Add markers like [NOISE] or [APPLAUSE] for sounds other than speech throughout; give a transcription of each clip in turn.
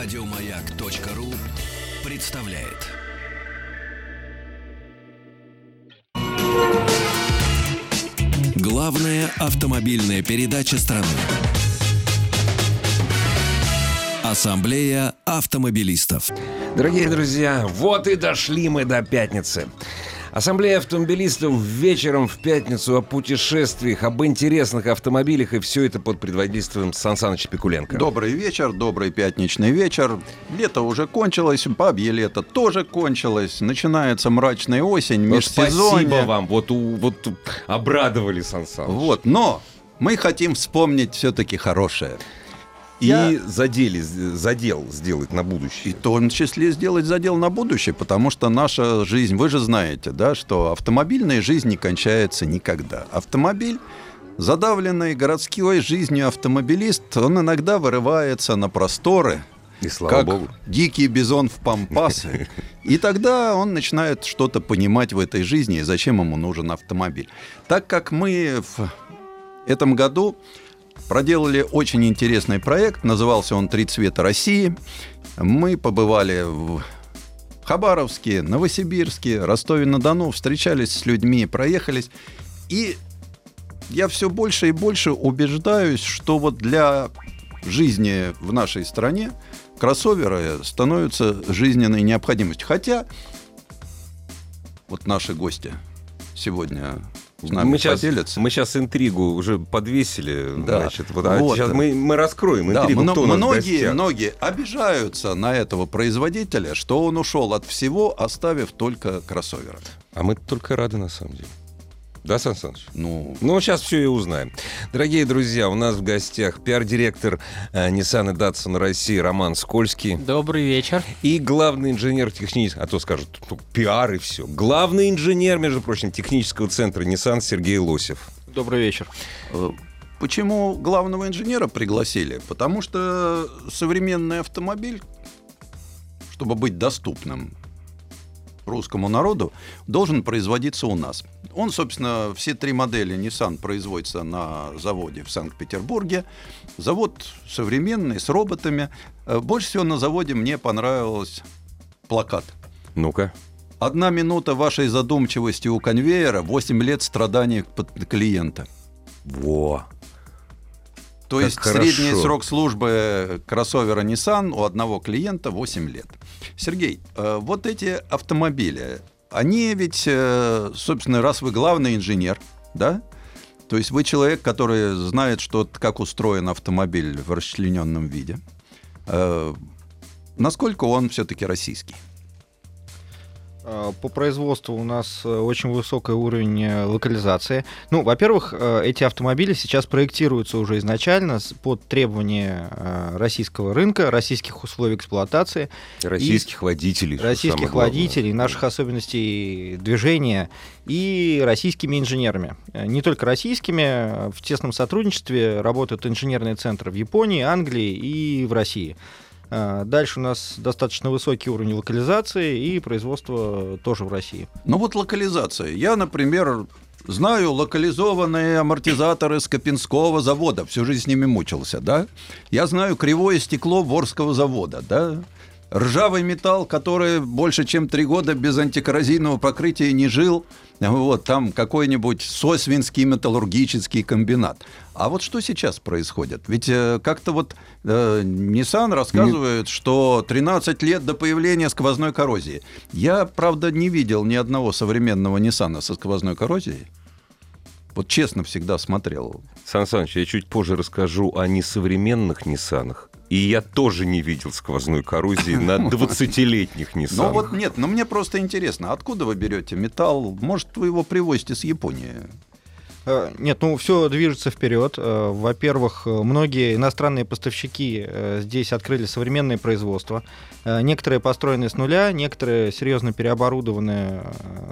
Радиомаяк.ру представляет. Главная автомобильная передача страны. Ассамблея автомобилистов. Дорогие друзья, вот и дошли мы до пятницы. Ассамблея автомобилистов вечером в пятницу о путешествиях, об интересных автомобилях, и все это под предводительством Сан Саныча Пикуленко. Добрый вечер, добрый пятничный вечер. Лето уже кончилось, бабье лето тоже кончилось. Начинается мрачная осень, Вот межсезонье. спасибо вам, вот, вот обрадовали Сан Саныч. Вот, но мы хотим вспомнить все-таки хорошее. И Я- задели, задел сделать на И будущее. в том числе сделать задел на будущее, потому что наша жизнь, вы же знаете, да, что автомобильная жизнь не кончается никогда. Автомобиль, задавленный городской жизнью автомобилист, он иногда вырывается на просторы, И слава как богу. дикий бизон в пампасы. [LAUGHS] И тогда он начинает что-то понимать в этой жизни и зачем ему нужен автомобиль. Так как мы в этом году проделали очень интересный проект, назывался он «Три цвета России». Мы побывали в Хабаровске, Новосибирске, Ростове-на-Дону, встречались с людьми, проехались. И я все больше и больше убеждаюсь, что вот для жизни в нашей стране кроссоверы становятся жизненной необходимостью. Хотя вот наши гости сегодня с нами Мы сейчас, поделятся. мы сейчас интригу уже подвесили. Да. Значит, вот, а Вот. сейчас мы, мы раскроем Да, интригу. мно- кто в многие, многие обижаются на этого производителя, что он ушел от всего, оставив только кроссоверы. А мы только рады на самом деле. Да, Сан Саныч? Ну, Ну, сейчас все и узнаем. Дорогие друзья, у нас в гостях пиар-директор э, Nissan и Datsun России Роман Скользкий Добрый вечер. и главный инженер технического, а то скажут, ну, пиар и все. Главный инженер, между прочим, технического центра Nissan Сергей Лосев. Добрый вечер. э, почему главного инженера пригласили? Потому что современный автомобиль, чтобы быть доступным русскому народу, должен производиться у нас. Он, собственно, все три модели Nissan производятся на заводе в Санкт-Петербурге. Завод современный, с роботами. Э, Больше всего на заводе мне понравился плакат. Ну-ка. Одна минута вашей задумчивости у конвейера, 8 лет страданий под- клиента. Во. То Как есть хорошо. средний срок службы кроссовера Nissan у одного клиента 8 лет. Сергей, э, вот эти автомобили, они ведь, э, собственно, раз вы главный инженер, да? То есть вы человек, который знает, что, как устроен автомобиль в расчлененном виде. Э, Насколько он все-таки российский? А, По производству у нас э, очень высокий уровень э, локализации. Ну, во-первых, э, эти автомобили сейчас проектируются уже изначально под требования э, российского рынка, российских условий эксплуатации, Российских водителей. что российских водителей, наших особенностей движения и российскими инженерами. Э, Не только российскими, э, в тесном сотрудничестве работают инженерные центры в Японии, Англии и в России. Э, Дальше у нас достаточно высокий уровень локализации и производства тоже в России. Ну вот локализация. Я, например, знаю локализованные амортизаторы Скопинского завода. Всю жизнь с ними мучился, да? Я знаю кривое стекло Ворского завода, да? Ржавый металл, который больше чем три года без антикоррозийного покрытия не жил. Вот, там какой-нибудь Сосвинский металлургический комбинат. А вот что сейчас происходит? Ведь э, как-то вот э, Nissan рассказывает, что 13 лет до появления сквозной коррозии. Я, правда, не видел ни одного современного Nissan со сквозной коррозией. Вот честно всегда смотрел. Сан Саныч, я чуть позже расскажу о несовременных Ниссанах. И я тоже не видел сквозной коррозии на [LAUGHS] 20-летних Ну Ниссанах. вот нет, но мне просто интересно, откуда вы берете металл? Может, вы его привозите с Японии? Э, Нет, ну все движется вперед. Э, Во-первых, э, многие иностранные поставщики здесь открыли современные производства. Некоторые построены с нуля, некоторые серьезно переоборудованы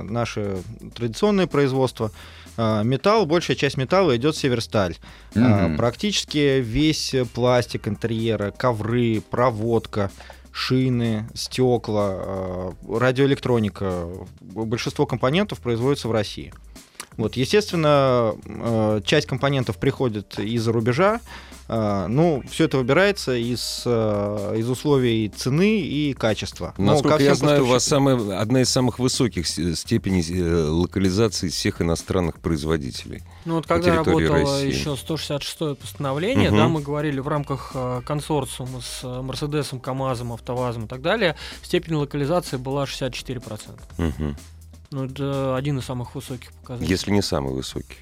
наши традиционные производства. Э, Металл, большая часть металла идет северсталь. Мгм. Практически весь пластик интерьера, ковры, проводка, шины, стекла, э, радиоэлектроника, большинство компонентов производится в России. Вот, естественно, часть компонентов приходит из-за рубежа, ну, все это выбирается из, э, из условий цены и качества. Но Насколько ко я знаю, у вас самая, одна из самых высоких степеней э, локализации всех иностранных производителей. Ну вот когда работало России. еще 166 постановление, Мгм. да, мы говорили в рамках э, консорциума с Мерседесом, КАМАЗом, АвтоВАЗом и так далее, степень локализации была 64%. Мгм. Ну, это один из самых высоких показателей. Если не самый высокий.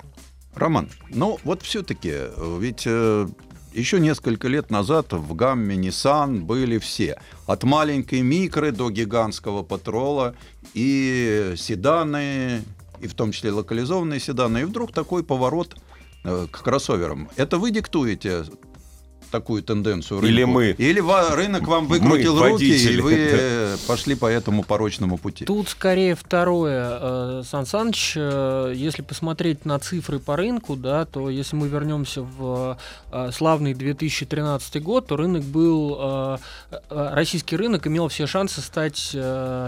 Роман, ну вот все-таки, ведь э, еще несколько лет назад в гамме Nissan были все. От маленькой микры до гигантского патрола и седаны, и в том числе локализованные седаны. И вдруг такой поворот э, к кроссоверам. Это вы диктуете такую тенденцию рынку? Или мы? Или ва- рынок вам выкрутил Мы, руки, и водители, вы [LAUGHS] да. пошли по этому порочному пути? Тут скорее второе, э, Сан Саныч, э, если посмотреть на цифры по рынку, да, то если мы вернемся в э, славный 2013 год, то рынок был, российский рынок имел все шансы стать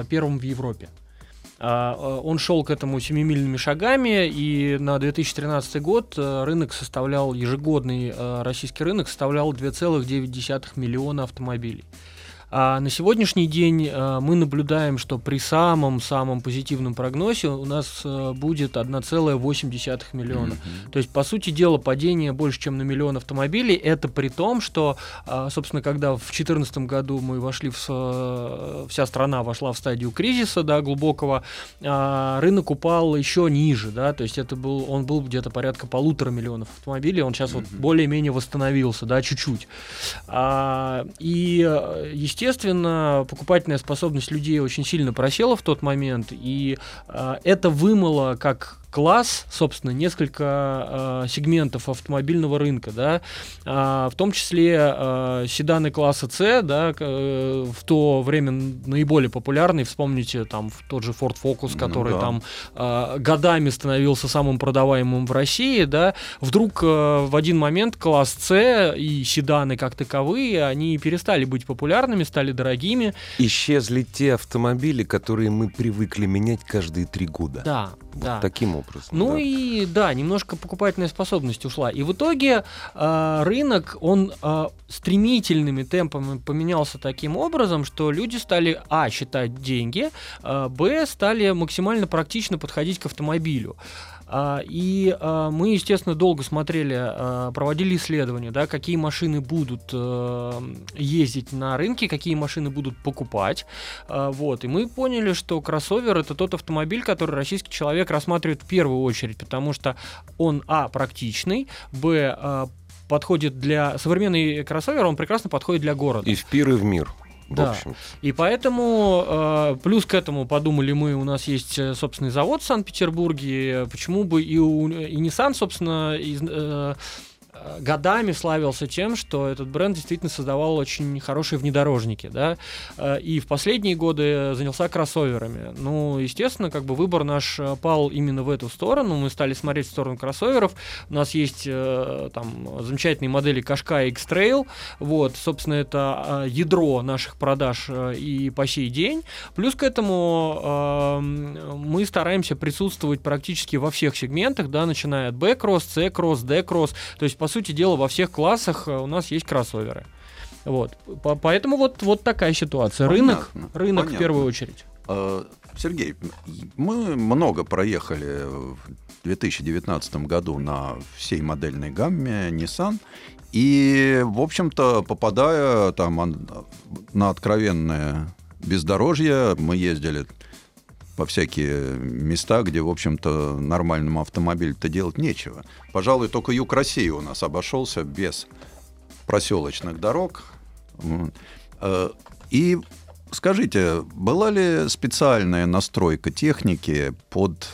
первым в Европе. А, э, Он шел к этому семимильными шагами, и на 2013 год э, рынок составлял, ежегодный э, российский рынок составлял 2,9 миллиона автомобилей. А на сегодняшний день э, мы наблюдаем, что при самом-самом позитивном прогнозе у нас э, будет 1,8 миллиона. То есть, по сути дела, падение больше, чем на миллион автомобилей. Это при том, что, а, собственно, когда в 2014 году мы вошли в... э, Вся страна вошла в стадию кризиса, да, глубокого, а, рынок упал еще ниже, да, то есть это был, он был где-то порядка полутора миллионов автомобилей, он сейчас вот более-менее восстановился, да, чуть-чуть. А, и, э, естественно, покупательная способность людей очень сильно просела в тот момент, и а, это вымыло как класс, собственно, несколько э, сегментов автомобильного рынка, да, А, в том числе э, седаны класса C, да, э, в то время наиболее популярный, вспомните там тот же Ford Focus, Ну который да. там э, годами становился самым продаваемым в России, да, вдруг э, в один момент класс C и седаны как таковые, они перестали быть популярными, стали дорогими, Исчезли те автомобили, которые мы привыкли менять каждые три года. да, Вот да. таким образом. Ну да. и да, немножко покупательная способность ушла. И в итоге э, рынок, он э, стремительными темпами поменялся таким образом, что люди стали, а, считать деньги, э, б, стали максимально практично подходить к автомобилю. А, И а, мы, естественно, долго смотрели, а, проводили исследования, да, какие машины будут э, ездить на рынке, какие машины будут покупать. А, Вот. И мы поняли, что кроссовер это тот автомобиль, который российский человек рассматривает в первую очередь, потому что он, а, практичный, б, а, подходит для... Современный кроссовер, он прекрасно подходит для города. И в пир, и в мир. В Да. общем. И поэтому, э, плюс к этому подумали мы, у нас есть э, собственный завод в Санкт-Петербурге, почему бы и, у, и Nissan, собственно, из- э, годами славился тем, что этот бренд действительно создавал очень хорошие внедорожники, да, Э, и в последние годы занялся кроссоверами. Ну, естественно, как бы выбор наш э, пал именно в эту сторону, мы стали смотреть в сторону кроссоверов, у нас есть э, там замечательные модели и X-Trail, вот, собственно, это ядро наших продаж и по сей день. Плюс к этому эм, мы стараемся присутствовать практически во всех сегментах, да, начиная от B-кросс, C-кросс, D-кросс. То есть, по сути дела, во всех классах э, у нас есть кроссоверы. Вот. По- Поэтому вот, вот такая ситуация. Рынок, Понятно, рынок в первую очередь. Э, Сергей, мы много проехали в 2019 году на всей модельной гамме Nissan. И, в общем-то, попадая там ан- на откровенное бездорожье, мы ездили во всякие места, где, в общем-то, нормальному автомобилю-то делать нечего. Пожалуй, только юг России у нас обошелся без проселочных дорог. Э, И скажите, была ли специальная настройка техники под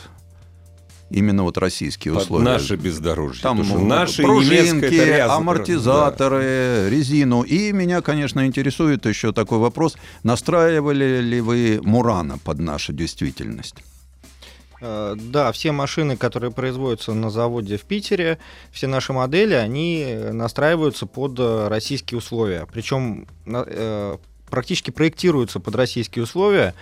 именно вот российские Под условия? наше бездорожье. Там что наши пружинки, амортизаторы, резину. И меня, конечно, интересует еще такой вопрос. Настраивали ли вы Мурана под нашу действительность? Э, Да, все машины, которые производятся на заводе в Питере, все наши модели, они настраиваются под э, российские условия. Причем э, практически проектируются под российские условия.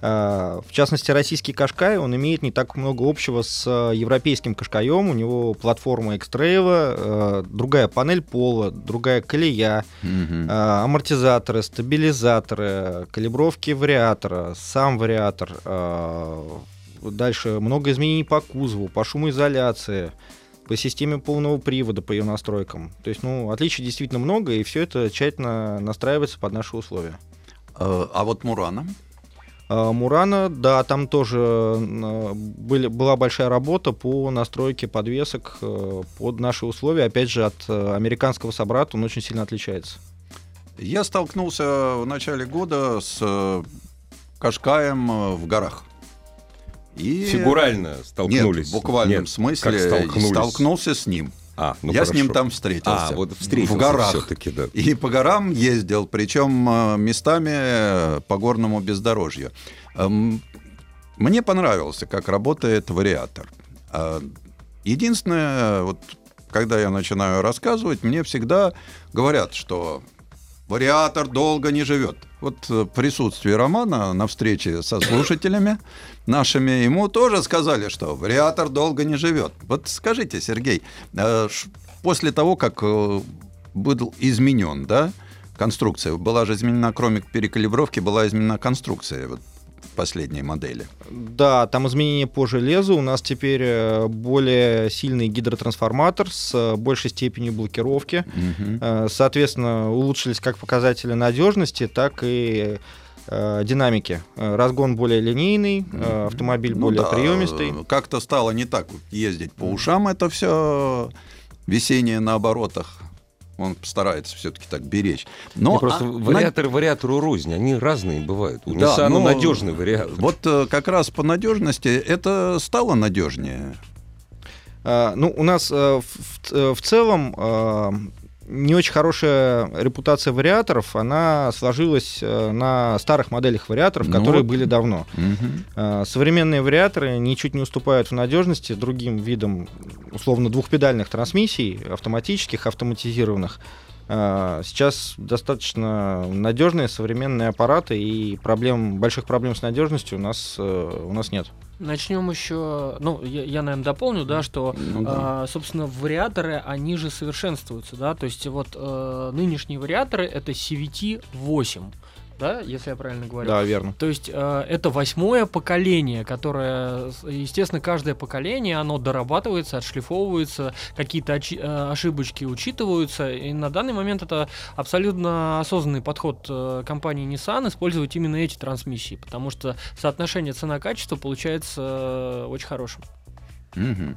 В частности, российский Кашкай, он имеет не так много общего с европейским Кашкаем. У него платформа X-Trail, другая панель пола, другая колея, угу. амортизаторы, стабилизаторы, калибровки вариатора, сам вариатор. Дальше много изменений по кузову, по шумоизоляции по системе полного привода, по ее настройкам. То есть, ну, отличий действительно много, и все это тщательно настраивается под наши условия. А вот Мурана? А, Мурана, да, там тоже были, была большая работа по настройке подвесок э, под наши условия. Опять же, от э, американского собрата он очень сильно отличается. Я столкнулся в начале года с э, Кашкаем в горах. И... Фигурально столкнулись. Нет, в буквальном Нет, смысле как столкнулись? столкнулся с ним. А, ну Я хорошо. с ним там встретился. А, вот встретился в горах. все-таки, да. И по горам ездил, причем э, местами э, по горному бездорожью. Эм, мне понравился, как работает вариатор. А, единственное, вот когда я начинаю рассказывать, мне всегда говорят, что вариатор долго не живет. Вот э, присутствие Романа на встрече со слушателями [CLEARS THROAT] нашими, ему тоже сказали, что вариатор долго не живет. Вот скажите, Сергей, э, после того, как э, был изменен, да, конструкция, была же изменена, кроме перекалибровки, была изменена конструкция. Вот последней модели. Да, там изменения по железу. У нас теперь э, более сильный гидротрансформатор с э, большей степенью блокировки. Угу. Соответственно, улучшились как показатели надежности, так и динамики. Разгон более линейный, автомобиль ну более да, приемистый. Как-то стало не так ездить по ушам это все весеннее на оборотах он старается все-таки так беречь. Но просто а, вариаторы на... вариатору рознь, они разные бывают. У да, Nissan но... надежный вариатор. Вот э, как раз по надежности это стало надежнее. А, ну, у нас а, в, э, в целом а, не очень хорошая репутация вариаторов, она сложилась э, на старых моделях вариаторов, ну которые вот. были давно. Угу. Современные вариаторы ничуть не уступают в надежности другим видам условно двухпедальных трансмиссий, автоматических, автоматизированных. А, сейчас достаточно надежные современные аппараты, и проблем, больших проблем с надежностью у нас, э, у нас нет. Начнем еще, ну, я, я, наверное, дополню, да, что, ну, да. А, собственно, вариаторы, они же совершенствуются, да, то есть вот э, нынешние вариаторы это CVT 8 да, если я правильно говорю. Да, верно. То есть э, это восьмое поколение, которое, естественно, каждое поколение, оно дорабатывается, отшлифовывается, какие-то э, ошибочки учитываются, и на данный момент это абсолютно осознанный подход э, компании Nissan использовать именно эти трансмиссии, потому что соотношение цена-качество получается э, очень хорошим. Угу.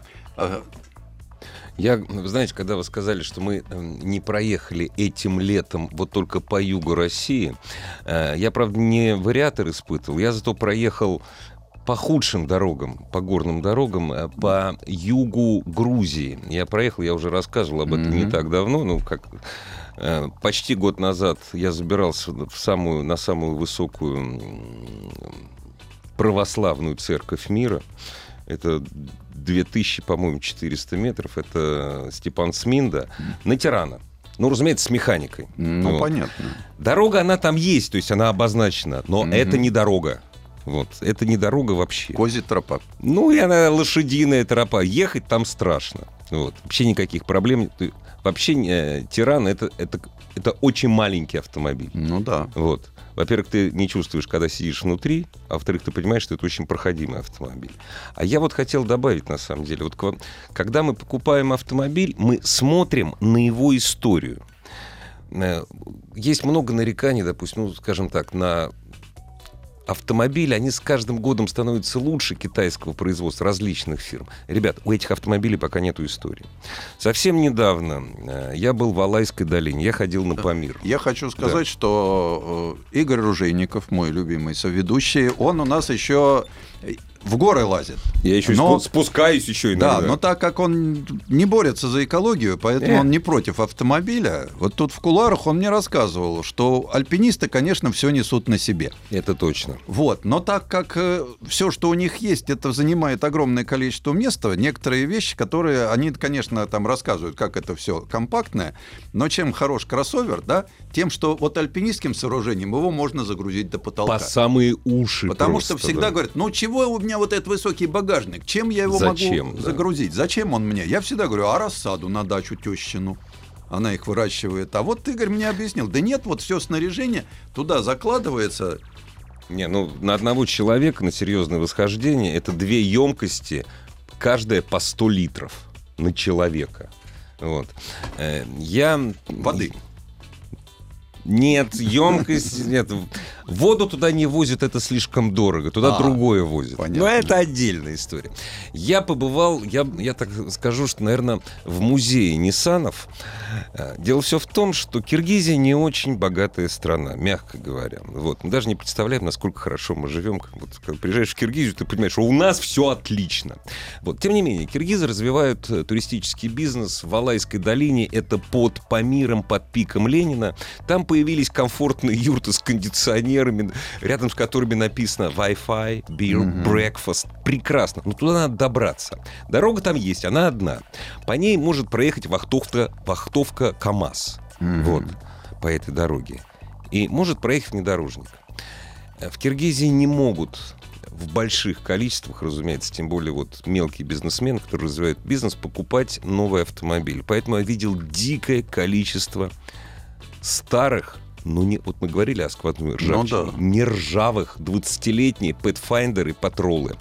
Я, вы знаете, когда вы сказали, что мы эм, не проехали этим летом вот только по югу России, э, я, правда, не вариатор испытывал, я зато проехал по худшим дорогам, по горным дорогам, э, по югу Грузии. Я проехал, я уже рассказывал об этом mm-hmm. не так давно, ну, как э, почти год назад я забирался в самую, на самую высокую православную церковь мира. Это 2000, по-моему, 400 метров. Это Степан Сминда на Тирана. Ну, разумеется, с механикой. Ну, вот. понятно. Дорога, она там есть, то есть она обозначена, но mm-hmm. это не дорога. Вот, это не дорога вообще. Кози тропа. Ну, и она лошадиная тропа. Ехать там страшно. Вот. Вообще никаких проблем. Вообще э, Тиран это, это, это очень маленький автомобиль. Ну да. Вот. Во-первых, ты не чувствуешь, когда сидишь внутри, а во-вторых, ты понимаешь, что это очень проходимый автомобиль. А я вот хотел добавить, на самом деле, вот когда мы покупаем автомобиль, мы смотрим на его историю. Э, есть много нареканий, допустим, ну, скажем так, на автомобили, они с каждым годом становятся лучше китайского производства различных фирм. Ребят, у этих автомобилей пока нету истории. Совсем недавно э, я был в Алайской долине, я ходил на Памир. Я хочу сказать, да. что э, Игорь Ружейников, мой любимый соведущий, он у нас еще в горы лазит. Я еще Но- спу- спускаюсь еще иногда. Да, но так как он не борется за экологию, поэтому Э. он не против автомобиля, вот тут в куларах он мне рассказывал, что альпинисты, конечно, все несут на себе. Это точно. Вот, но так как все, что у них есть, это занимает огромное количество места, некоторые вещи, которые они, конечно, там рассказывают, как это все компактное, но чем хорош кроссовер, да, тем, что вот альпинистским сооружением его можно загрузить до потолка. По самые уши. Потому просто, что всегда да. говорят, ну чего меня вот этот высокий багажник, чем я его Зачем, могу да. загрузить, зачем он мне? Я всегда говорю, а рассаду на дачу тещину. Она их выращивает. А вот Игорь мне объяснил, да нет, вот все снаряжение туда закладывается. Не, ну на одного человека на серьезное восхождение это две емкости, каждая по 100 литров на человека. Вот. Э, Я... Воды. Нет, емкость, нет. Воду туда не возят, это слишком дорого. Туда А, другое возят. понятно. Но это отдельная история. Я побывал, я, я так скажу, что, наверное, в музее Ниссанов. Э, Дело все в том, что Киргизия не очень богатая страна, мягко говоря. Вот. Мы даже не представляем, насколько хорошо мы живем. Вот, когда приезжаешь в Киргизию, ты понимаешь, что у нас все отлично. Вот. Тем не менее, киргизы развивают э, туристический бизнес в Алайской долине. Это под Памиром, под пиком Ленина. Там появились комфортные юрты с кондиционерами, рядом с которыми написано Wi-Fi, beer, breakfast. Прекрасно. Но туда надо добраться. Дорога там есть, она одна. По ней может проехать вахтовка, вахтовка КАМАЗ. Вот. По этой дороге. И может проехать внедорожник. Э, В Киргизии не могут в больших количествах, разумеется, тем более вот мелкие бизнесмены, которые развивают бизнес, покупать новый автомобиль. Поэтому я видел дикое количество старых, ну не, вот мы говорили о сквозной ржавчине, да. не ржавых 20-летние Pathfinder и патролы.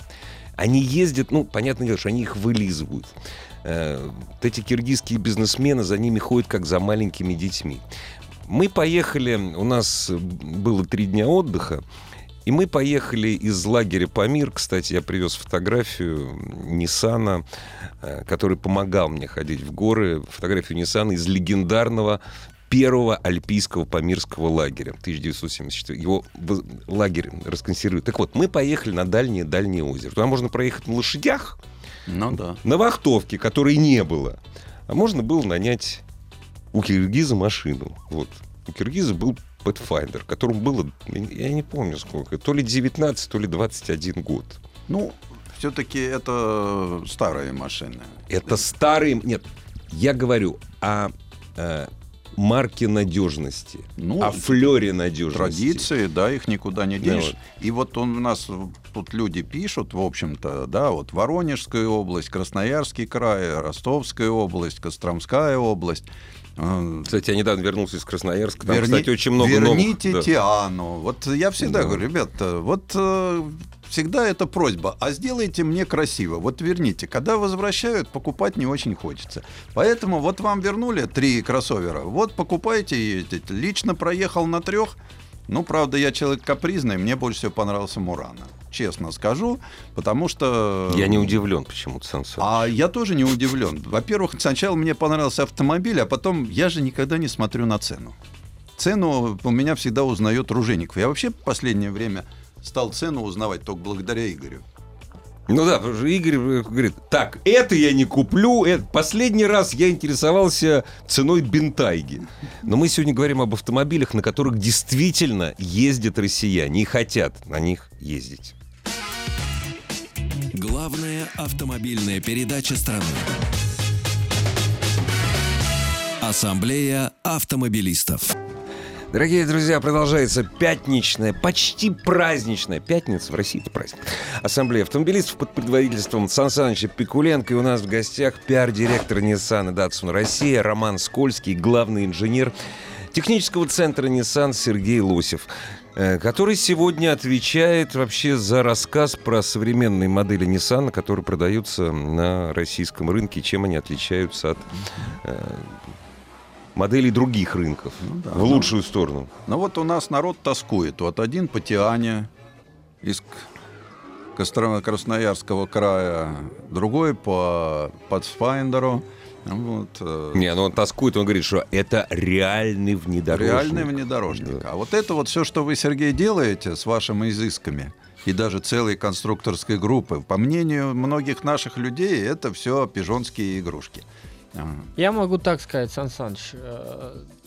Они ездят, ну, понятное дело, что они их вылизывают. Э, вот эти киргизские бизнесмены за ними ходят, как за маленькими детьми. Мы поехали, у нас было три дня отдыха, и мы поехали из лагеря Памир. Кстати, я привез фотографию Ниссана, э, который помогал мне ходить в горы. Фотографию Ниссана из легендарного первого альпийского памирского лагеря 1974. Его лагерь расконсервируют. Так вот, мы поехали на дальнее-дальнее озеро. Туда можно проехать на лошадях, Ну да. на вахтовке, которой не было. А можно было нанять у киргиза машину. Вот. У киргиза был Pathfinder, которому было, я не помню сколько, то ли 19, то ли 21 год. Ну, все-таки это старые машины. Это старый... Нет, я говорю о э, марке надежности, Ну, о флере надежности. Традиции, да, их никуда не Да, денешь. вот. И вот он, у нас тут люди пишут, в общем-то, да, вот Воронежская область, Красноярский край, Ростовская область, Костромская область. Э, Кстати, я недавно вернулся из Красноярска. Там, Верни- кстати, очень много Верните новых... да. Тиану. Вот я всегда Да. говорю, ребята, вот э, всегда это просьба, а сделайте мне красиво. Вот верните. Когда возвращают, покупать не очень хочется. Поэтому вот вам вернули три кроссовера. Вот покупайте и ездите. Лично проехал на трех. Ну, правда, я человек капризный, мне больше всего понравился Мурана. Честно скажу, потому что... Я не удивлен почему-то, Сан Саныч. А я тоже не удивлен. Во-первых, сначала мне понравился автомобиль, а потом я же никогда не смотрю на цену. Цену у меня всегда узнает Ружеников. Я вообще в последнее время стал цену узнавать только благодаря Игорю. Ну да, потому что Игорь э, говорит, так, это я не куплю. это- Последний раз я интересовался ценой бентайги. Но мы сегодня говорим об автомобилях, на которых действительно ездят россияне и хотят на них ездить. Главная автомобильная передача страны. Ассамблея автомобилистов. Дорогие друзья, продолжается пятничная, почти праздничная пятница. В России это праздник. Ассамблея автомобилистов под предводительством Сан Саныча Пикуленко. И у нас в гостях пиар-директор Nissan и Datsun Россия Роман Скользкий, главный инженер технического центра Nissan Сергей Лосев э, который сегодня отвечает вообще за рассказ про современные модели Nissan, которые продаются на российском рынке, чем они отличаются от э, моделей других рынков Ну да, в ну. лучшую сторону. Но вот у нас народ тоскует. Вот один по Тиане из Красноярского края, другой по Pathfinder'у. Вот, э, Не, ну он тоскует, он говорит, что это реальный внедорожник. Реальный внедорожник. А вот это вот все, что вы, Сергей, делаете с вашими изысками, и даже целой конструкторской группы. По мнению многих наших людей, это все пижонские игрушки. Я могу так сказать, Сан Саныч.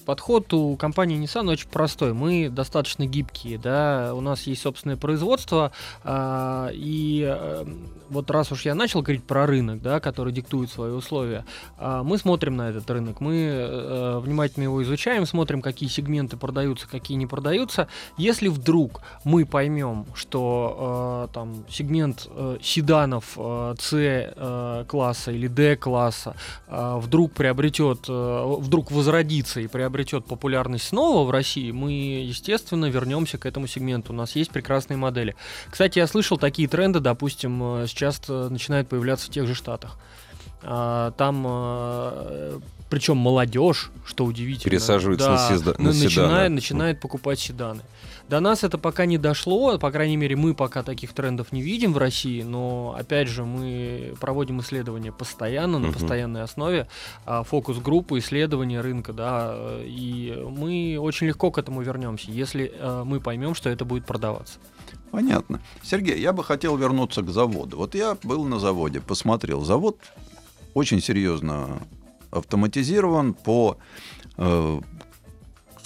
Э, подход у компании Nissan очень простой. Мы достаточно гибкие, да, у нас есть собственное производство, а, и а, вот раз уж я начал говорить про рынок, да, который диктует свои условия, а, мы смотрим на этот рынок, мы а, внимательно его изучаем, смотрим, какие сегменты продаются, какие не продаются. Если вдруг мы поймем, что а, там сегмент а, седанов а, C а, класса или D класса а, вдруг приобретет, а, вдруг возродится и приобретет приобретет популярность снова в России, мы, естественно, вернемся к этому сегменту. У нас есть прекрасные модели. Кстати, я слышал такие тренды, допустим, э, сейчас э, начинают появляться в тех же Штатах. А, там э, причем молодежь, что удивительно, пересаживается да, на, седа- на начинает, седаны. начинает покупать седаны. До нас это пока не дошло, по крайней мере, мы пока таких трендов не видим в России, но, опять же, мы проводим исследования постоянно, на постоянной основе, а, фокус-группы, исследования рынка, да, и мы очень легко к этому вернемся, если а, мы поймем, что это будет продаваться. Понятно. Сергей, я бы хотел вернуться к заводу. Вот я был на заводе, посмотрел. Завод очень серьезно автоматизирован по э,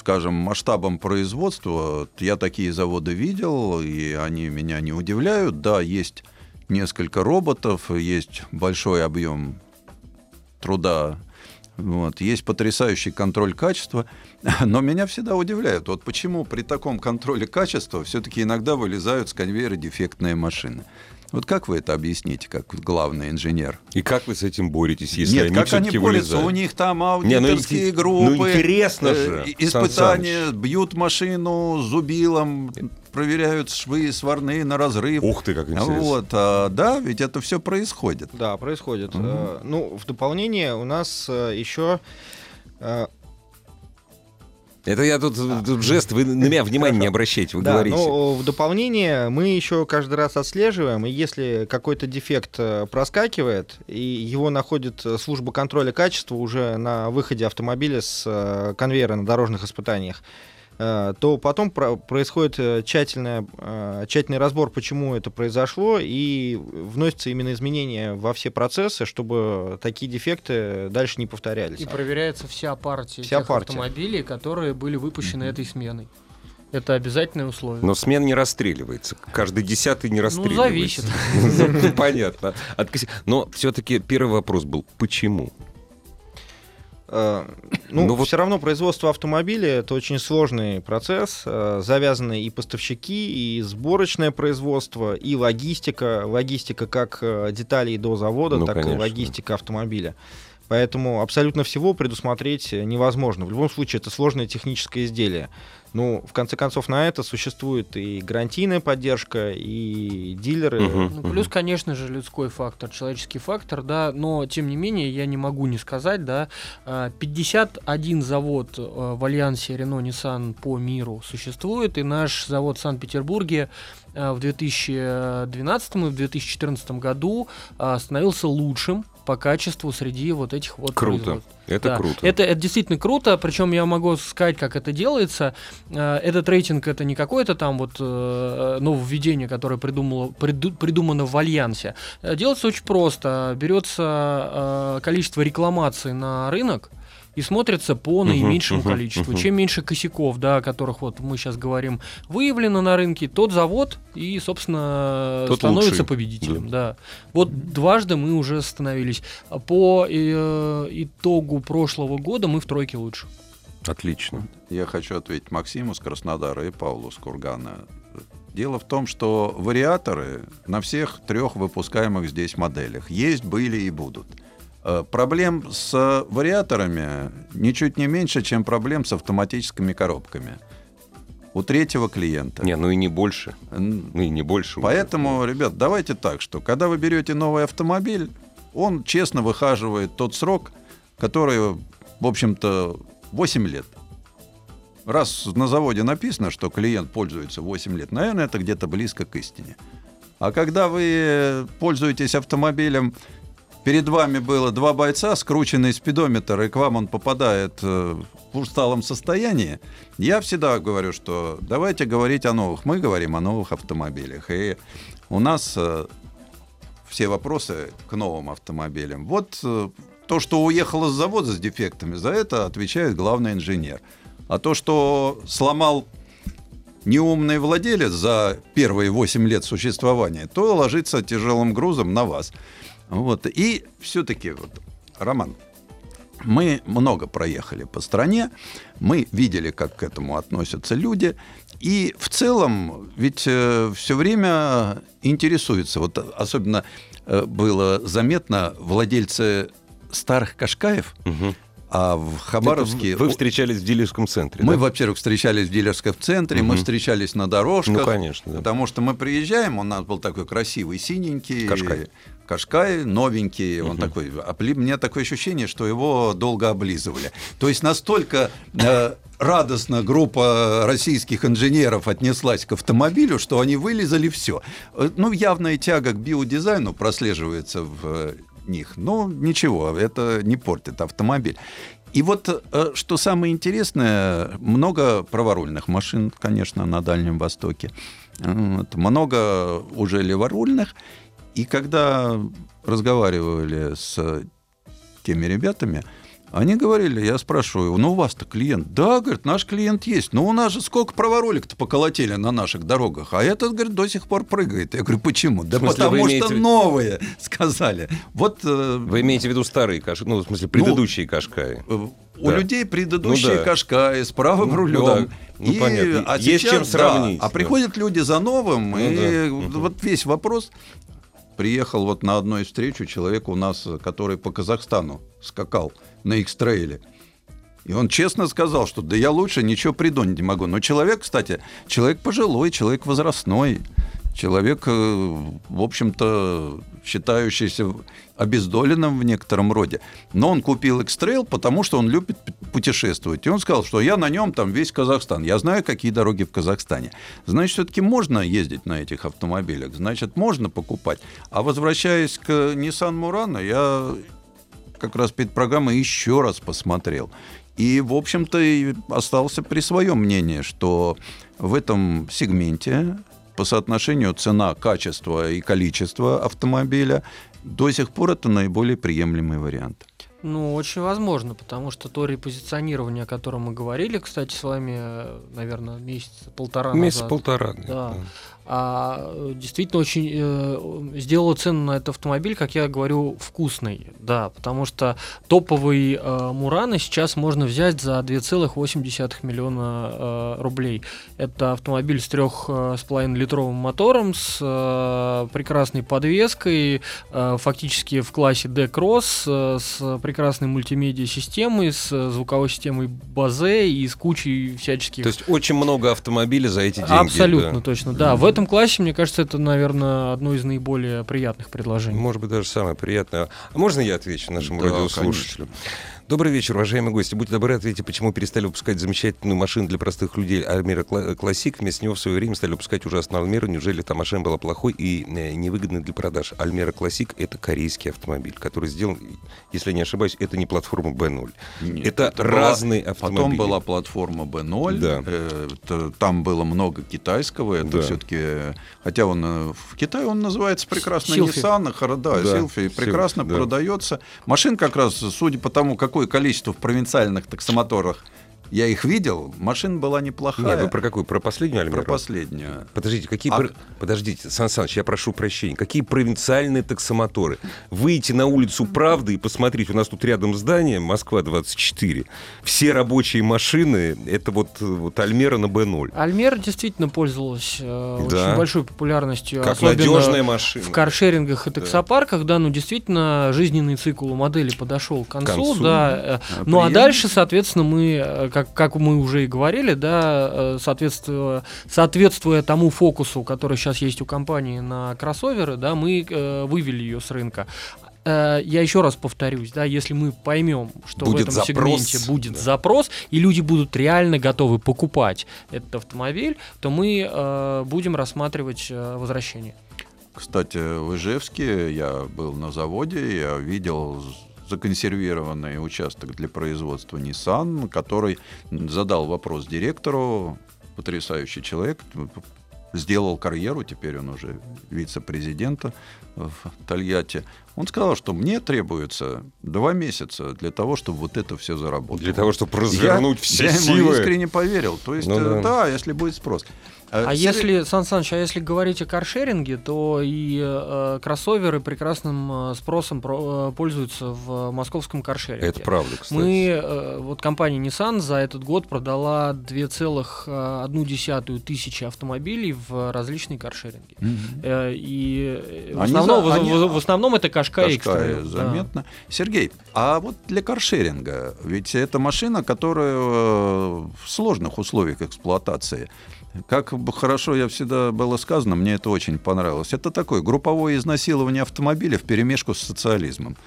скажем, масштабом производства, я такие заводы видел, и они меня не удивляют. Да, есть несколько роботов, есть большой объем труда, вот, есть потрясающий контроль качества, [LAUGHS] но меня всегда удивляют, вот почему при таком контроле качества все-таки иногда вылезают с конвейера дефектные машины. Вот как вы это объясните, как главный инженер? И как вы с этим боретесь, если Нет, они как они борются? вылезают? У них там аудиторские Не, ну, группы. Ну, интересно э, же. Испытания, бьют машину зубилом, проверяют швы сварные на разрыв. Ух ты, как интересно. Вот, а, да, ведь это все происходит. Да, происходит. Угу. ну, в дополнение у нас э, еще это я тут, тут жест, вы на меня внимания не обращайте, вы да, говорите. Ну, в дополнение мы еще каждый раз отслеживаем, и если какой-то дефект э, проскакивает, и его находит э, служба контроля качества уже на выходе автомобиля с э, конвейера на дорожных испытаниях, то потом происходит э, тщательный, э, тщательный разбор, почему это произошло, и вносятся именно изменения во все процессы, чтобы такие дефекты дальше не повторялись. И проверяется вся партия вся тех партия. автомобилей, которые были выпущены mm-hmm. этой сменой. Это обязательное условие. Но смена не расстреливается. Каждый десятый не расстреливается. Ну, зависит. Ну, [LAUGHS] понятно. Но все-таки первый вопрос был, почему? Э, ну, ну вот... все равно производство автомобиля это очень сложный процесс, э, завязаны и поставщики, и сборочное производство, и логистика, логистика как э, деталей до завода, ну, так конечно. и логистика автомобиля. Поэтому абсолютно всего предусмотреть невозможно. В любом случае, это сложное техническое изделие. Ну, в конце концов, на это существует и гарантийная поддержка, и дилеры. Угу, ну, плюс, конечно же, людской фактор, человеческий фактор, да, но, тем не менее, я не могу не сказать, да, 51 а, завод э, в альянсе Renault-Nissan по миру существует, и наш завод в Санкт-Петербурге э, в 2012 и в 2014 году э, становился лучшим по качеству среди вот этих вот Круто. Это да. круто. Это, это действительно круто, причем я могу сказать, как это делается. Э, этот рейтинг это не какое-то там вот э, нововведение, которое придумало, приду, придумано в Альянсе. Э, делается очень просто. Берется количество рекламаций на рынок, и смотрится по наименьшему uh-huh, uh-huh, количеству. Uh-huh. Чем меньше косяков, да, о которых вот мы сейчас говорим, выявлено на рынке, тот завод и, собственно, тот становится лучший. победителем. Да. да. Вот дважды мы уже становились. По э, итогу прошлого года мы в тройке лучше. Отлично. Я хочу ответить Максиму с Краснодара и Павлу с Кургана. Дело в том, что вариаторы на всех трех выпускаемых здесь моделях есть, были и будут. Э, проблем с вариаторами ничуть не меньше, чем проблем с автоматическими коробками. У третьего клиента. Не, ну и не больше. Ну и не больше. Поэтому, уже. ребят, давайте так, что когда вы берете новый автомобиль, он честно выхаживает тот срок, который, в общем-то, 8 лет. Раз на заводе написано, что клиент пользуется 8 лет, наверное, это где-то близко к истине. А когда вы пользуетесь автомобилем Перед вами было два бойца, скрученный спидометр, и к вам он попадает э, в усталом состоянии, я всегда говорю, что давайте говорить о новых. Мы говорим о новых автомобилях. И у нас э, все вопросы к новым автомобилям. Вот э, то, что уехало с завода с дефектами, за это отвечает главный инженер. А то, что сломал неумный владелец за первые 8 лет существования, то ложится тяжелым грузом на вас. Вот. И все-таки, вот, Роман, мы много проехали по стране, мы видели, как к этому относятся люди, и в целом ведь э, все время интересуются, вот особенно э, было заметно владельцы старых Кашкаев, Мгм. а в Хабаровске... Это Вы встречались в дилерском центре, Мы, да? во-первых, встречались в дилерском центре, мы Мгм. встречались на дорожках. Ну, конечно, да. Потому что мы приезжаем, у нас был такой красивый, синенький. Кашкай. Кашкай, новенький, он такой. Обли... У меня такое ощущение, что его долго облизывали. То есть настолько э, радостно группа российских инженеров отнеслась к автомобилю, что они вылезали все. Ну, явная тяга к биодизайну прослеживается в э, них. Но ничего, это не портит автомобиль. И вот э, что самое интересное, много праворульных машин, конечно, на Дальнем Востоке. Вот, много уже леворульных. И когда разговаривали с теми ребятами, они говорили, я спрашиваю, ну у вас-то клиент? Да, говорит, наш клиент есть. Но у нас же сколько праворолик-то поколотили на наших дорогах, а этот, говорит, до сих пор прыгает. Я говорю, почему? Да смысле, потому что имеете виду- новые, сказали. Вот э, Вы имеете в виду старые кашкаи, ну, в смысле, предыдущие кашкаи? Э, У Да. людей предыдущие Ну да. кашкаи с правым Ну, рулем. ну да. Ну, понятно. а Есть сейчас, чем да, сравнить, а да. приходят люди за новым, Ну и да. Вот весь вопрос. Приехал вот на одной встречу человек у нас, который по Казахстану скакал на X-трейле. И он честно сказал, что да я лучше ничего придумать не могу. Но человек, кстати, человек пожилой, человек возрастной, человек, э, в общем-то, считающийся обездоленным в некотором роде. Но он купил X-Trail, потому что он любит путешествовать. И он сказал, что я на нем там весь Казахстан. Я знаю, какие дороги в Казахстане. Значит, все-таки можно ездить на этих автомобилях. Значит, можно покупать. А возвращаясь к Nissan Murano, я как раз перед программой еще раз посмотрел. И, в общем-то, остался при своем мнении, что в этом сегменте по соотношению цена, качество и количество автомобиля до сих пор это наиболее приемлемый вариант. Ну, очень возможно, потому что то репозиционирование, о котором мы говорили, кстати, с вами, э, наверное, месяца полтора Месяц назад, полтора. Да. А, э, действительно очень э, сделала цену на этот автомобиль, как я говорю, вкусный, да, потому что топовый э, сейчас можно взять за 2,8 миллиона э, рублей. Это автомобиль с 3,5 литровым мотором, с э, прекрасной подвеской, э, фактически в классе D-Cross, э, с прекрасной мультимедиа-системой, с э, звуковой системой Bose и с кучей всяческих То есть очень много автомобилей за эти деньги. Абсолютно да. точно, да. В этом классе, мне кажется, это, наверное, одно из наиболее приятных предложений. Может быть, даже самое приятное. А можно я отвечу нашему Да, радиослушателю? Добрый вечер, уважаемые гости. Будьте добры, ответьте, почему перестали выпускать замечательную машину для простых людей Альмера Кла- Классик. Вместо него в свое время стали выпускать ужасную Альмеру. Неужели эта машина была плохой и э, невыгодной для продаж? Альмера Классик — это корейский автомобиль, который сделан, если я не ошибаюсь, это не платформа B0. Нет, это была- разные автомобили. Потом была платформа B0, Да. э, там было много китайского, это Да. все-таки, хотя он э, в Китае он называется прекрасно Силфи. Nissan, да, Да, Силфи, Силфи, прекрасно да. продается. Машин как раз, судя по тому, какое количество в провинциальных таксомоторах я их видел, машина была неплохая. Нет, вы про какую? Про последнюю Альмеру? Про последнюю. Подождите, какие... А- Подождите, Сан Саныч, я прошу прощения. Какие провинциальные таксомоторы? Выйти на улицу Правды и посмотреть, у нас тут рядом здание, Москва-24. Все рабочие машины, это вот, вот Альмера на Б0. Альмера действительно пользовалась э, Да. очень большой популярностью. Как надежная машина. в каршерингах и таксопарках, да, ну действительно жизненный цикл у модели подошел к концу, концу. да. э, А Ну а прием- дальше, соответственно, мы, э, как, как мы уже и говорили, да, э, соответствуя, соответствуя тому фокусу, который сейчас есть у компании на кроссоверы, да, мы э, вывели ее с рынка. Э, Я еще раз повторюсь, да, если мы поймем, что Будет в этом запрос, сегменте будет да. запрос, и люди будут реально готовы покупать этот автомобиль, то мы э, будем рассматривать э, возвращение. Кстати, в Ижевске я был на заводе, я видел законсервированный участок для производства Nissan, который задал вопрос директору, потрясающий человек, сделал карьеру, теперь он уже вице-президента в Тольятти. Он сказал, что мне требуется два месяца для того, чтобы вот это все заработало. Для того, чтобы развернуть я, все я силы. ему искренне поверил. То есть, Ну э, да. да, если будет спрос. А Э, если, Сан Саныч, а если говорить о каршеринге, то и э, кроссоверы прекрасным э, спросом про- э, пользуются в московском каршеринге. Это правда, кстати. Мы, э, вот компания Nissan за этот год продала 2,1 тысячи автомобилей в различные каршеринги. Мгм. Э, И э, в Они основном, за- в- они- в, основном это Кашкай, Экстра. Да. заметно. Сергей, а вот для каршеринга, ведь это машина, которая э, в сложных условиях эксплуатации. Как хорошо я всегда было сказано, мне это очень понравилось. Это такое групповое изнасилование автомобиля в перемешку с социализмом.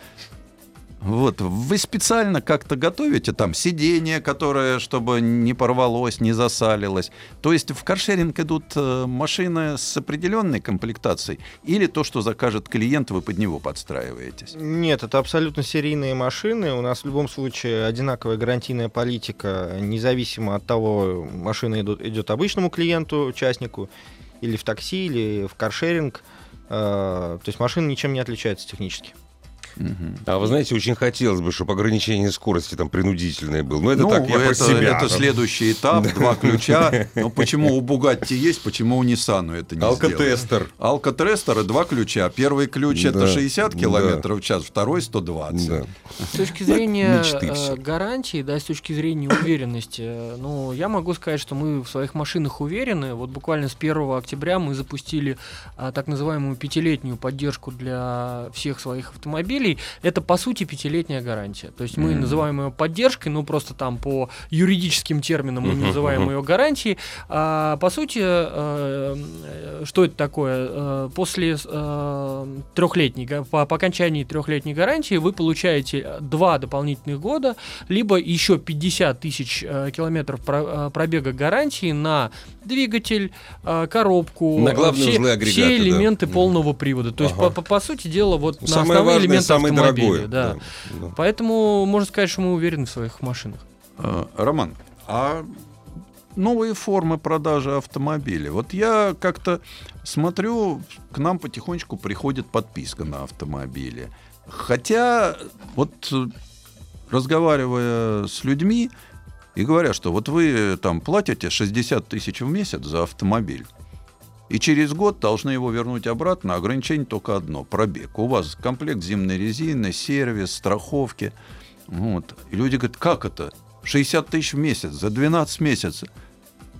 Вот, вы специально как-то готовите там сиденье, которое, чтобы не порвалось, не засалилось. То есть в каршеринг идут э, машины с определенной комплектацией или то, что закажет клиент, вы под него подстраиваетесь? Нет, это абсолютно серийные машины. У нас в любом случае одинаковая гарантийная политика, независимо от того, машина идут- идет обычному клиенту, участнику, или в такси, или в каршеринг. Э, То есть машина ничем не отличается технически. А вы знаете, очень хотелось бы, чтобы ограничение скорости там принудительное было. Но это ну, так, я про это, себя. это следующий этап, два ключа. [LAUGHS] Но почему у Бугатти есть, почему у Ниссану это не? Алкотестер. Алкотестер и два ключа. Первый ключ Да, это 60 да. километров в час, второй 120. Да. С точки зрения э, гарантии, да, с точки зрения уверенности, э, ну, я могу сказать, что мы в своих машинах уверены. Вот буквально с 1 октября мы запустили а, так называемую пятилетнюю поддержку для всех своих автомобилей. Это, по сути, пятилетняя гарантия. То есть мы Мгм. называем ее поддержкой, ну, просто там по юридическим терминам мы называем ее гарантией. А, по сути, э, э, что это такое? Э, После трехлетней, по, по окончании трехлетней гарантии вы получаете два дополнительных года, либо еще 50 тысяч э, километров про- э, пробега гарантии на двигатель, э, коробку, На главные все, все да. элементы Мгм. полного привода. То есть, Ага. по, по- по сути дела, вот на Самое основные важное, элементы самое дорогое. да. да. Поэтому можно сказать, что мы уверены в своих машинах. Э, Роман, а новые формы продажи автомобилей. Вот я как-то смотрю, к нам потихонечку приходит подписка на автомобили. Хотя, вот разговаривая с людьми, и говорят, что вот вы там платите 60 тысяч в месяц за автомобиль, и через год должны его вернуть обратно. Ограничение только одно – пробег. У вас комплект зимней резины, сервис, страховки. Вот. И люди говорят, как это? 60 тысяч в месяц за 12 месяцев.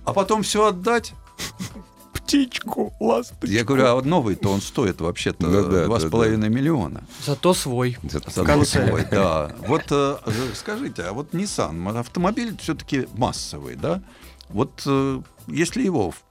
А потом все отдать? [LAUGHS] Птичку, ласточку. Я говорю, а новый-то он стоит вообще-то Ну да, два да, с половиной миллиона. Зато свой. За конце. свой, да. Вот э, скажите, а вот Nissan, автомобиль все-таки массовый, да? Вот э, если его в-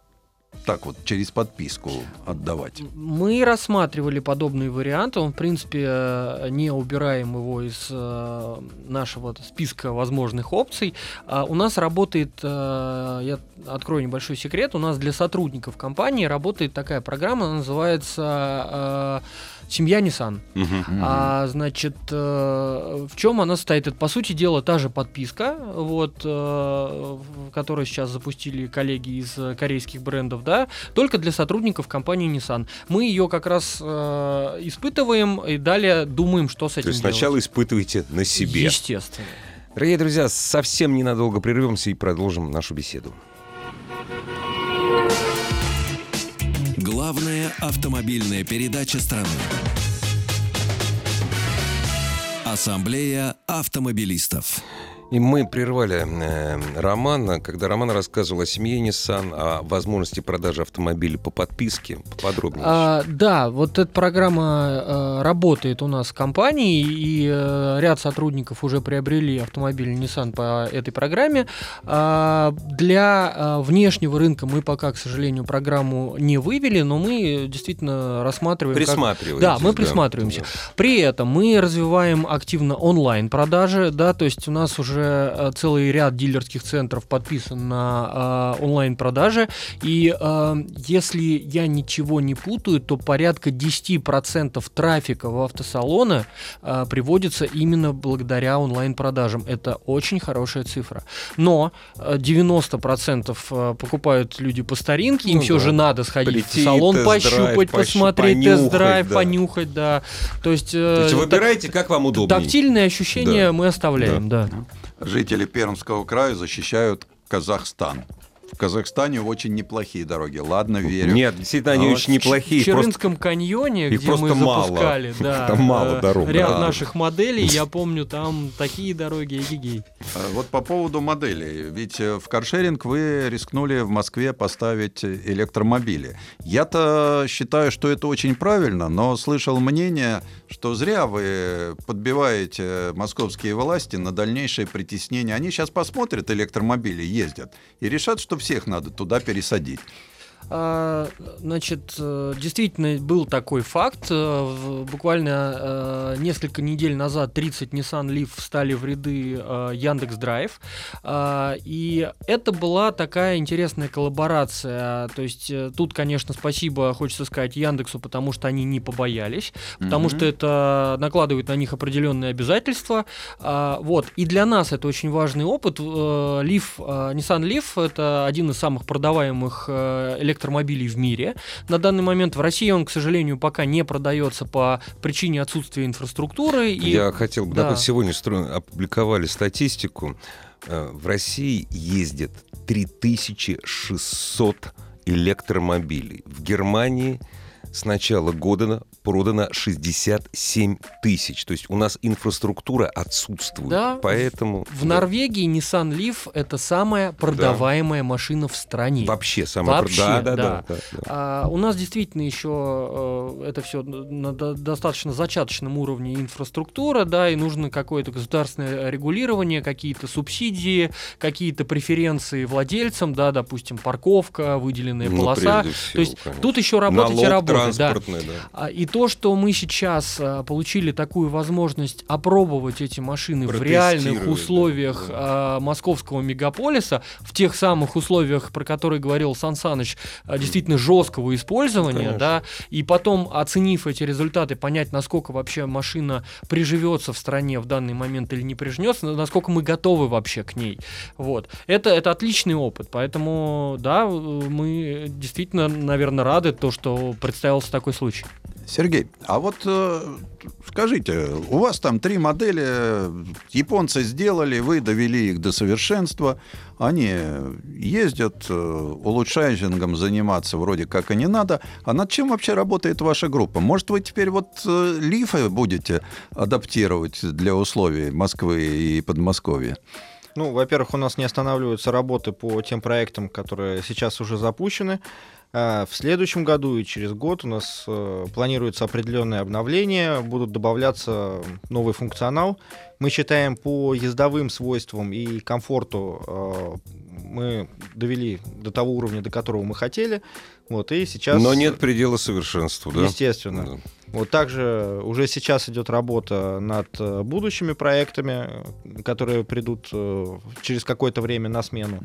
так вот через подписку отдавать. Мы рассматривали подобные варианты. Он, в принципе, э, не убираем его из э, нашего списка возможных опций. А У нас работает, э, я открою небольшой секрет, у нас для сотрудников компании работает такая программа, она называется «Семья Nissan». Мгм. А, значит, э, в чем она состоит? Это, по сути дела, та же подписка, вот, э, которую сейчас запустили коллеги из корейских брендов, да, только для сотрудников компании Nissan. Мы ее как раз э, испытываем и далее думаем, что с этим То есть делать. сначала испытывайте на себе. Естественно. Дорогие друзья, совсем ненадолго прервемся и продолжим нашу беседу. Автомобильная передача страны. Ассамблея автомобилистов. И мы прервали э, Романа, когда Роман рассказывал о семье Nissan, о возможности продажи автомобиля по подписке. Поподробнее. А, да, вот эта программа э, работает у нас в компании, и э, ряд сотрудников уже приобрели автомобиль Nissan по этой программе. А, для э, внешнего рынка мы пока, к сожалению, программу не вывели, но мы действительно рассматриваем... как- Присматриваетесь. Да, мы присматриваемся. При этом мы развиваем активно онлайн продажи, да, то есть у нас уже уже э, целый ряд дилерских центров подписан на э, онлайн-продажи. И э, если я ничего не путаю, то порядка 10% трафика в автосалоны э, приводится именно благодаря онлайн-продажам. Это очень хорошая цифра. Но э, 90% э, покупают люди по старинке, им Ну все да. же надо сходить Прийти, в салон, пощупать, пощу- посмотреть, тест-драйв, да. понюхать, да. То есть, э, То есть так- выбирайте, как вам удобнее. тактильные ощущения Да. мы оставляем, да. Жители Пермского края защищают Казахстан. В Казахстане очень неплохие дороги. Ладно, верю. Нет, действительно, они А очень неплохие. В просто- Черынском каньоне, их где мы просто мало. запускали, да, [LAUGHS] Там мало э, дорог, ряд да. наших моделей, я [LAUGHS] помню, там такие дороги, эгегей. А Вот по поводу моделей. Ведь э, в каршеринг вы рискнули в Москве поставить электромобили. Я-то считаю, что это очень правильно, но слышал мнение, что зря вы подбиваете московские власти на дальнейшее притеснение. Они сейчас посмотрят, электромобили ездят, и решат, что всех надо туда пересадить. А, Значит, э, действительно был такой факт. Э, Буквально э, несколько недель назад 30 Nissan Leaf встали в ряды Яндекс Драйв. А, И это была такая интересная коллаборация. То есть тут, конечно, спасибо, хочется сказать, Яндексу, потому что они не побоялись, потому Мгм. что это накладывает на них определенные обязательства. А, Вот. И для нас это очень важный опыт. Leaf, Nissan Leaf это один из самых продаваемых электромобилей в мире. На данный момент в России он, к сожалению, пока не продается по причине отсутствия инфраструктуры. И... Я хотел бы, Да. сегодня опубликовали статистику. Э, В России ездит 3600 электромобилей. В Германии с начала года продано 67 тысяч. То есть у нас инфраструктура отсутствует. Да. Поэтому... В Норвегии Nissan Leaf это самая продаваемая машина в стране. Вообще самое... Вообще, да, да, да. да, да, да. А у нас действительно еще э, это все на до- достаточно зачаточном уровне инфраструктура, да, и нужно какое-то государственное регулирование, какие-то субсидии, какие-то преференции владельцам, да, допустим, парковка, выделенная Ну, полоса. всего, То есть конечно. тут еще работать Налог и работать, да. транспортный, да. А, И то, что мы сейчас а, получили такую возможность опробовать эти машины в реальных условиях да, а, московского мегаполиса, в тех самых условиях, про которые говорил Сан Саныч, а, действительно жесткого использования, Конечно. да, и потом, оценив эти результаты, понять, насколько вообще машина приживется в стране в данный момент или не приживется, насколько мы готовы вообще к ней. Вот. Это, это отличный опыт, поэтому, да, э, мы действительно, наверное, рады, то, что представился такой случай. Сергей, а вот э, скажите, у вас там три модели, японцы сделали, вы довели их до совершенства, они ездят, э, улучшайзингом заниматься вроде как и не надо, а над чем вообще работает ваша группа? Может, вы теперь вот э, лифы будете адаптировать для условий Москвы и Подмосковья? Ну, во-первых, у нас не останавливаются работы по тем проектам, которые сейчас уже запущены. А В следующем году и через год у нас э, планируется определенное обновление, будут добавляться новый функционал. Мы считаем по ездовым свойствам и комфорту э, мы довели до того уровня, до которого мы хотели. Вот, и сейчас... Но нет предела совершенству, да? Естественно. Да. Вот также уже сейчас идет работа над э, будущими проектами, которые придут э, через какое-то время на смену.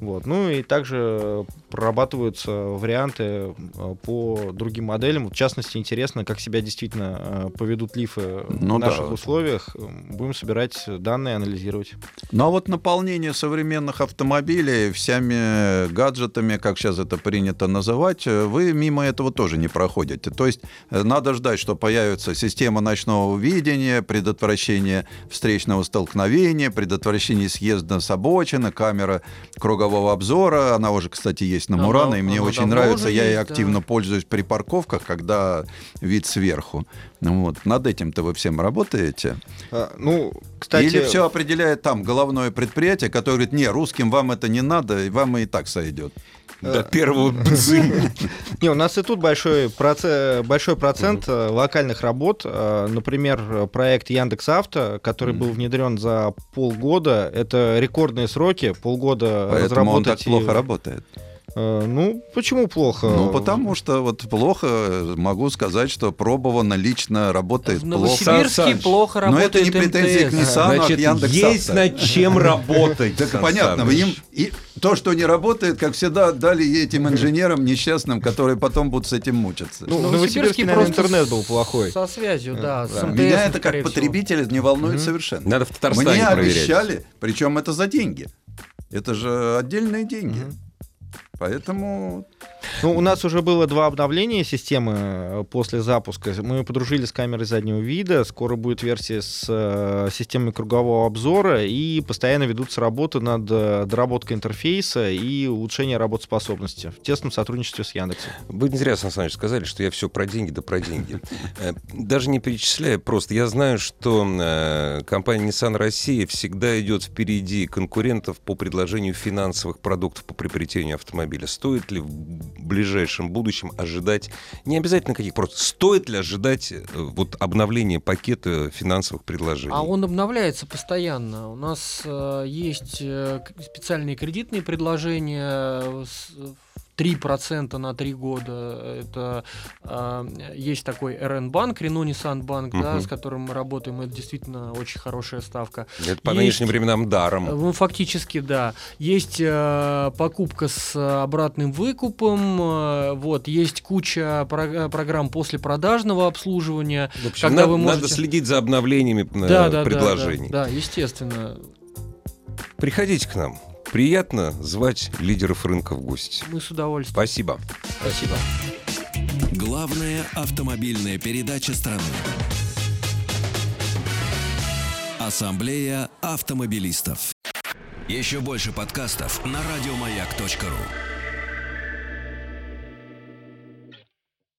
Вот. Ну и также прорабатываются варианты э, по другим моделям. В частности, интересно, как себя действительно поведут лифы Ну в да. наших условиях. Будем собирать данные, анализировать. Ну а вот наполнение современных автомобилей всеми гаджетами, как сейчас это принято называть, вы мимо этого тоже не проходите. То есть надо ждать, что появится система ночного видения, предотвращение встречного столкновения, предотвращение съезда с обочины, камера кругового обзора. Она уже, кстати, есть на Мурана, и мне она очень нравится. Я ей активно пользуюсь при парковках, когда вид сверху. Ну Вот. Над этим-то вы всем работаете? А, Ну, кстати... Или все определяет там головное предприятие, которое говорит, не, русским вам это не надо, и вам и так сойдет. До первого. Не, у нас и тут большой, проце- большой процент э, локальных работ. Э, Например, проект Яндекс Авто, который был внедрен за полгода. Это рекордные сроки, полгода Поэтому он так разработать. и- плохо работает. Э, ну, почему плохо? Ну, потому что вот плохо, могу сказать, что пробовано лично, работает В плохо. Саныч, плохо Но работает это не претензия к. Nissan, а к Значит, Яндекс.Авто. есть над чем [LAUGHS] работать. Так понятно, им и то, что не работает, как всегда, дали этим инженерам несчастным, которые потом будут с этим мучиться. Ну, в наверное, просто интернет был плохой. Со связью, да. Меня это как потребителя не волнует совершенно. Надо в Татарстане Мне обещали, причем это за деньги. Это же отдельные деньги. Поэтому Ну, у нас уже было два обновления системы э, после запуска. Мы подружились с камерой заднего вида. Скоро будет версия с э, системой кругового обзора. И постоянно ведутся работы над э, доработкой интерфейса и улучшением работоспособности в тесном сотрудничестве с Яндексом. Вы не зря, Сан Саныч, сказали, что я все про деньги, да про деньги. Даже не перечисляя, просто я знаю, что компания Nissan Россия всегда идет впереди конкурентов по предложению финансовых продуктов по приобретению автомобиля. Стоит ли в ближайшем будущем ожидать, не обязательно каких, просто стоит ли ожидать э, вот обновления пакета финансовых предложений? А он обновляется постоянно. У нас э, есть э, специальные кредитные предложения 3% на 3 года. Это э, есть такой РН-банк, Рено Nissan банк, да, с которым мы работаем. Это действительно очень хорошая ставка. Это по есть- нынешним временам даром. Ну, фактически, да. Есть э, покупка с обратным выкупом, э, вот, есть куча про- программ после продажного обслуживания. В общем, когда надо, вы можете- надо следить за обновлениями э, Да, да, да, предложений. Да, да, естественно. Приходите к нам. Приятно звать лидеров рынка в гости. Мы с удовольствием. Спасибо. Спасибо. Главная автомобильная передача страны. Ассамблея автомобилистов. Еще больше подкастов на радиомаяк.ру.